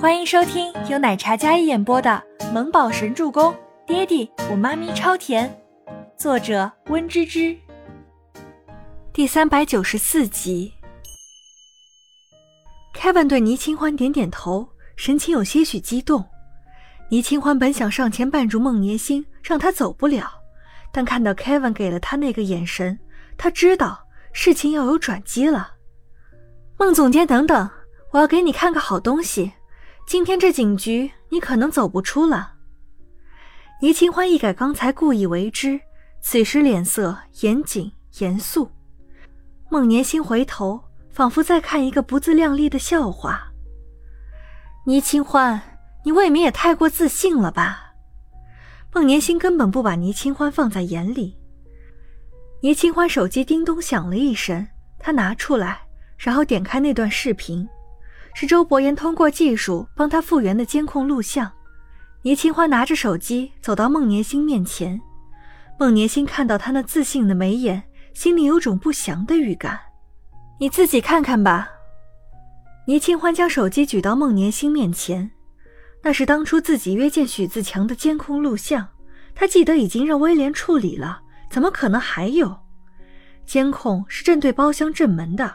欢迎收听由奶茶嘉一演播的《萌宝神助攻》，爹地我妈咪超甜，作者温芝芝。第三百九十四集。Kevin 对倪清欢点点头，神情有些许激动。倪清欢本想上前绊住孟年星，让他走不了，但看到 Kevin 给了他那个眼神，他知道事情要有转机了。孟总监，等等，我要给你看个好东西。今天这警局，你可能走不出了。倪清欢一改刚才故意为之，此时脸色严谨严肃。孟年星回头，仿佛在看一个不自量力的笑话。倪清欢，你未免也太过自信了吧？孟年星根本不把倪清欢放在眼里。倪清欢手机叮咚响了一声，他拿出来，然后点开那段视频。是周伯言通过技术帮他复原的监控录像。倪清欢拿着手机走到孟年星面前，孟年星看到他那自信的眉眼，心里有种不祥的预感。你自己看看吧。倪清欢将手机举到孟年星面前，那是当初自己约见许自强的监控录像，他记得已经让威廉处理了，怎么可能还有？监控是正对包厢正门的。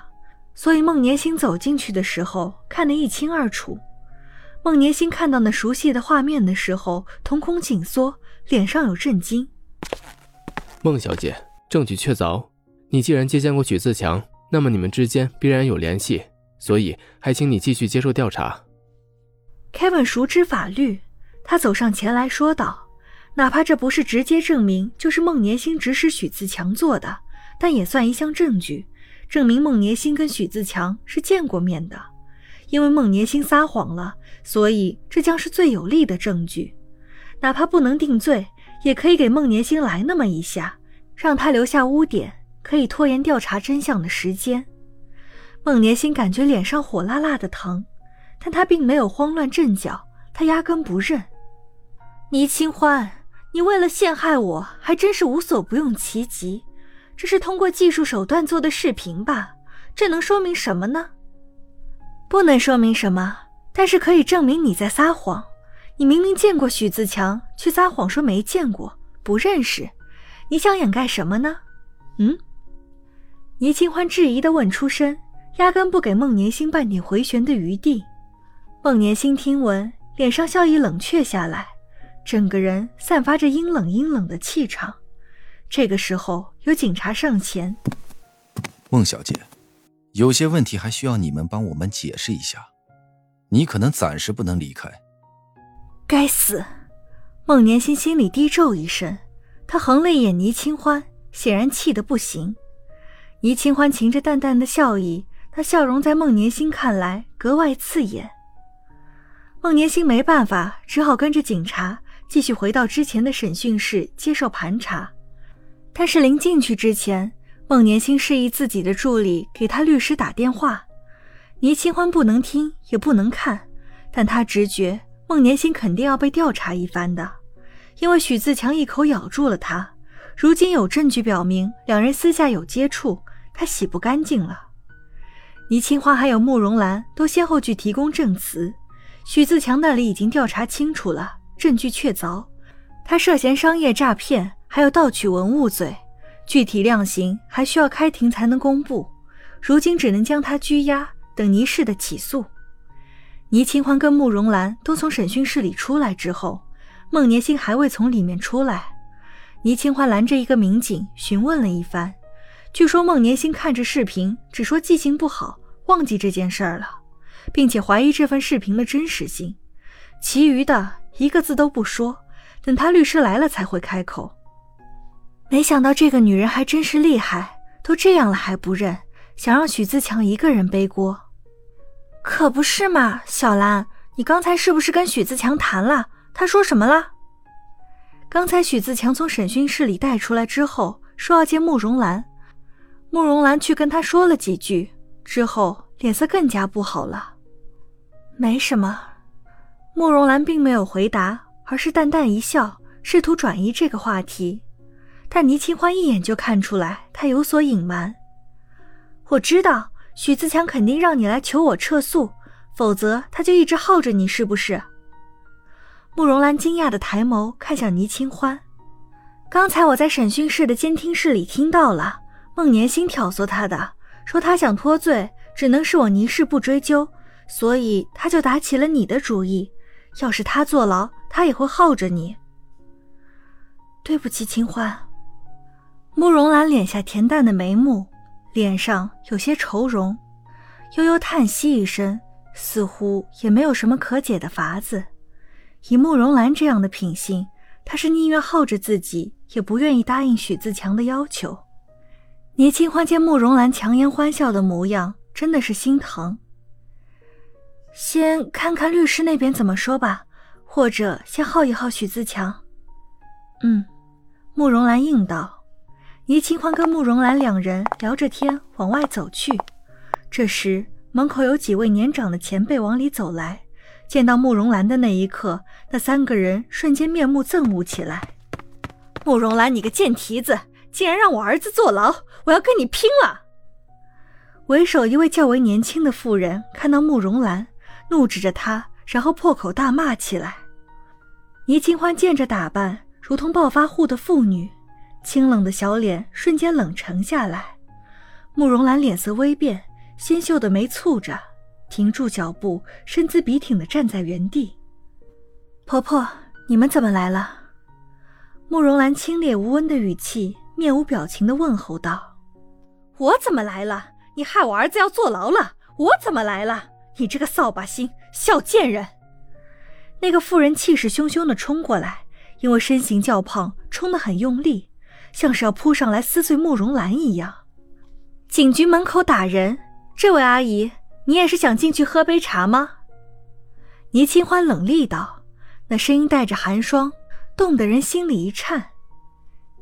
所以孟年星走进去的时候看得一清二楚。孟年星看到那熟悉的画面的时候，瞳孔紧缩，脸上有震惊。孟小姐，证据确凿，你既然接见过许自强，那么你们之间必然有联系，所以还请你继续接受调查。Kevin 熟知法律，他走上前来说道：“哪怕这不是直接证明就是孟年星指使许自强做的，但也算一项证据。”证明孟年星跟许自强是见过面的，因为孟年星撒谎了，所以这将是最有力的证据。哪怕不能定罪，也可以给孟年星来那么一下，让他留下污点，可以拖延调查真相的时间。孟年星感觉脸上火辣辣的疼，但他并没有慌乱阵脚，他压根不认。倪清欢，你为了陷害我，还真是无所不用其极。这是通过技术手段做的视频吧？这能说明什么呢？不能说明什么，但是可以证明你在撒谎。你明明见过许自强，却撒谎说没见过，不认识。你想掩盖什么呢？嗯？倪清欢质疑的问出声，压根不给孟年星半点回旋的余地。孟年星听闻，脸上笑意冷却下来，整个人散发着阴冷阴冷的气场。这个时候，有警察上前。孟小姐，有些问题还需要你们帮我们解释一下。你可能暂时不能离开。该死！孟年心心里低咒一声，他横了一眼倪清欢，显然气得不行。倪清欢噙着淡淡的笑意，那笑容在孟年心看来格外刺眼。孟年心没办法，只好跟着警察继续回到之前的审讯室接受盘查。但是临进去之前，孟年星示意自己的助理给他律师打电话。倪清欢不能听也不能看，但他直觉孟年星肯定要被调查一番的，因为许自强一口咬住了他。如今有证据表明两人私下有接触，他洗不干净了。倪清欢还有慕容兰都先后去提供证词，许自强那里已经调查清楚了，证据确凿，他涉嫌商业诈骗。还有盗取文物罪，具体量刑还需要开庭才能公布。如今只能将他拘押，等倪氏的起诉。倪清欢跟慕容兰都从审讯室里出来之后，孟年星还未从里面出来。倪清欢拦着一个民警询问了一番，据说孟年星看着视频，只说记性不好，忘记这件事儿了，并且怀疑这份视频的真实性，其余的一个字都不说，等他律师来了才会开口。没想到这个女人还真是厉害，都这样了还不认，想让许自强一个人背锅。可不是嘛，小兰，你刚才是不是跟许自强谈了？他说什么了？刚才许自强从审讯室里带出来之后，说要见慕容兰，慕容兰去跟他说了几句之后，脸色更加不好了。没什么，慕容兰并没有回答，而是淡淡一笑，试图转移这个话题。但倪清欢一眼就看出来，他有所隐瞒。我知道许自强肯定让你来求我撤诉，否则他就一直耗着你，是不是？慕容兰惊讶的抬眸看向倪清欢，刚才我在审讯室的监听室里听到了孟年星挑唆他的，说他想脱罪，只能是我倪氏不追究，所以他就打起了你的主意。要是他坐牢，他也会耗着你。对不起，清欢。慕容兰敛下恬淡的眉目，脸上有些愁容，悠悠叹息一声，似乎也没有什么可解的法子。以慕容兰这样的品性，她是宁愿耗着自己，也不愿意答应许自强的要求。倪清欢见慕容兰强颜欢笑的模样，真的是心疼。先看看律师那边怎么说吧，或者先耗一耗许自强。嗯，慕容兰应道。倪清欢跟慕容兰两人聊着天往外走去，这时门口有几位年长的前辈往里走来。见到慕容兰的那一刻，那三个人瞬间面目憎恶起来。慕容兰，你个贱蹄子，竟然让我儿子坐牢！我要跟你拼了！为首一位较为年轻的妇人看到慕容兰，怒指着他，然后破口大骂起来。倪清欢见着打扮如同暴发户的妇女，清冷的小脸瞬间冷沉下来。慕容兰脸色微变，纤秀的眉蹙着。停住脚步，身姿笔挺的站在原地。婆婆，你们怎么来了？慕容兰清冽无温的语气，面无表情的问候道：“我怎么来了？你害我儿子要坐牢了，我怎么来了？你这个扫把星，小贱人！”那个妇人气势汹汹的冲过来，因为身形较胖，冲得很用力，像是要扑上来撕碎慕容兰一样。警局门口打人，这位阿姨。你也是想进去喝杯茶吗？倪清欢冷厉道，那声音带着寒霜，冻得人心里一颤。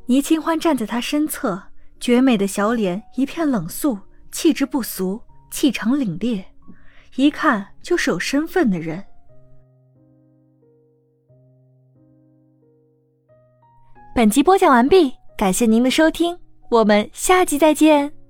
倪清欢站在他身侧，绝美的小脸一片冷肃，气质不俗，气场凛冽，一看就是有身份的人。本集播讲完毕，感谢您的收听，我们下集再见。